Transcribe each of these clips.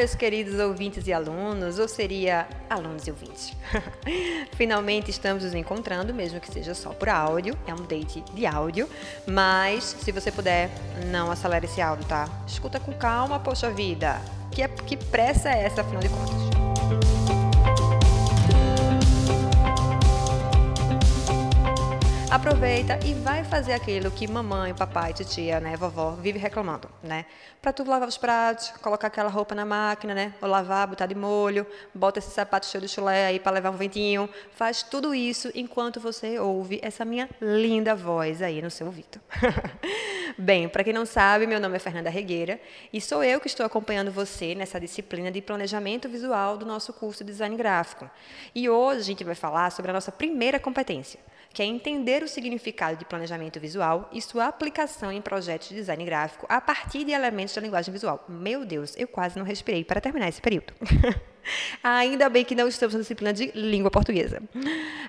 meus queridos ouvintes e alunos, ou seria alunos e ouvintes. Finalmente estamos nos encontrando, mesmo que seja só por áudio, é um date de áudio, mas se você puder, não acelere esse áudio, tá? Escuta com calma, poxa vida. Que, é, que pressa é essa, afinal de contas? Aproveita e vai fazer aquilo que mamãe, papai, titia, né, vovó vive reclamando, né? Para tu lavar os pratos, colocar aquela roupa na máquina, né? Ou lavar, botar de molho, bota esse sapato cheio de chulé aí para levar um ventinho, faz tudo isso enquanto você ouve essa minha linda voz aí no seu ouvido. Bem, para quem não sabe, meu nome é Fernanda Regueira e sou eu que estou acompanhando você nessa disciplina de planejamento visual do nosso curso de design gráfico. E hoje a gente vai falar sobre a nossa primeira competência, que é entender o significado de planejamento visual e sua aplicação em projetos de design gráfico a partir de elementos da linguagem visual. Meu Deus, eu quase não respirei para terminar esse período. Ainda bem que não estamos na disciplina de língua portuguesa.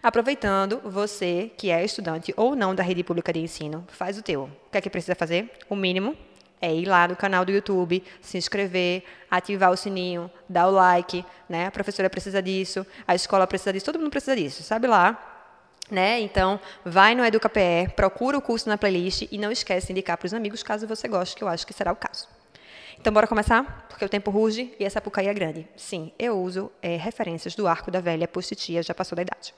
Aproveitando, você que é estudante ou não da rede pública de ensino, faz o teu. O que é que precisa fazer? O mínimo é ir lá no canal do YouTube, se inscrever, ativar o sininho, dar o like, né? A professora precisa disso, a escola precisa disso, todo mundo precisa disso. Sabe lá, né? Então, vai no EducaPE, procura o curso na playlist e não esquece de indicar para os amigos, caso você goste, que eu acho que será o caso. Então, bora começar? Porque o tempo ruge e essa pucaí é grande. Sim, eu uso é, referências do arco da velha postitia, já passou da idade.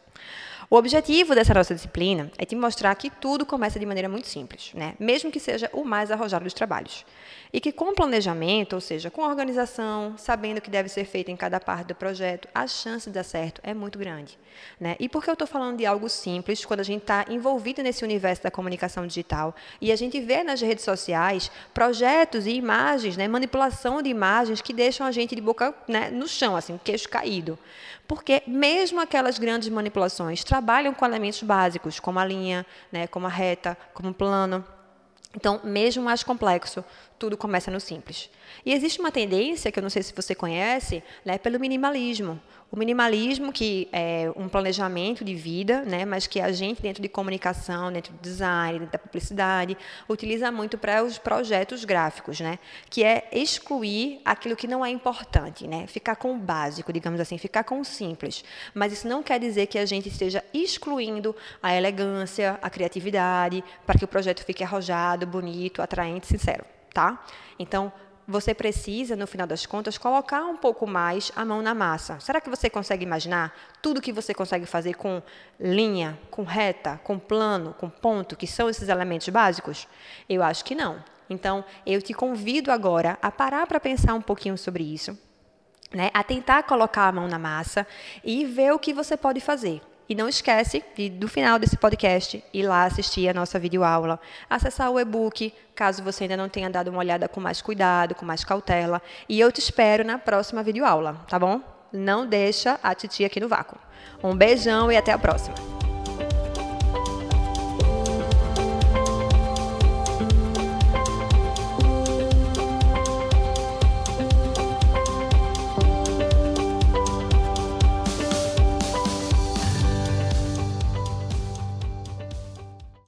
O objetivo dessa nossa disciplina é te mostrar que tudo começa de maneira muito simples, né? mesmo que seja o mais arrojado dos trabalhos. E que com planejamento, ou seja, com organização, sabendo o que deve ser feito em cada parte do projeto, a chance de dar certo é muito grande. Né? E por que eu estou falando de algo simples quando a gente está envolvido nesse universo da comunicação digital e a gente vê nas redes sociais projetos e imagens, né, manipulação de imagens que deixam a gente de boca né, no chão, assim, queixo caído. Porque mesmo aquelas grandes manipulações trabalham com elementos básicos, como a linha, né, como a reta, como o plano. Então, mesmo mais complexo, tudo começa no simples. E existe uma tendência, que eu não sei se você conhece, né, pelo minimalismo. O minimalismo, que é um planejamento de vida, né, mas que a gente, dentro de comunicação, dentro do design, dentro da publicidade, utiliza muito para os projetos gráficos, né, que é excluir aquilo que não é importante, né, ficar com o básico, digamos assim, ficar com o simples. Mas isso não quer dizer que a gente esteja excluindo a elegância, a criatividade, para que o projeto fique arrojado, bonito, atraente, sincero. Tá? Então, você precisa, no final das contas, colocar um pouco mais a mão na massa. Será que você consegue imaginar tudo que você consegue fazer com linha, com reta, com plano, com ponto, que são esses elementos básicos? Eu acho que não. Então, eu te convido agora a parar para pensar um pouquinho sobre isso, né? a tentar colocar a mão na massa e ver o que você pode fazer. E não esquece de, do final desse podcast, ir lá assistir a nossa videoaula, acessar o e-book, caso você ainda não tenha dado uma olhada com mais cuidado, com mais cautela. E eu te espero na próxima videoaula, tá bom? Não deixa a titia aqui no vácuo. Um beijão e até a próxima.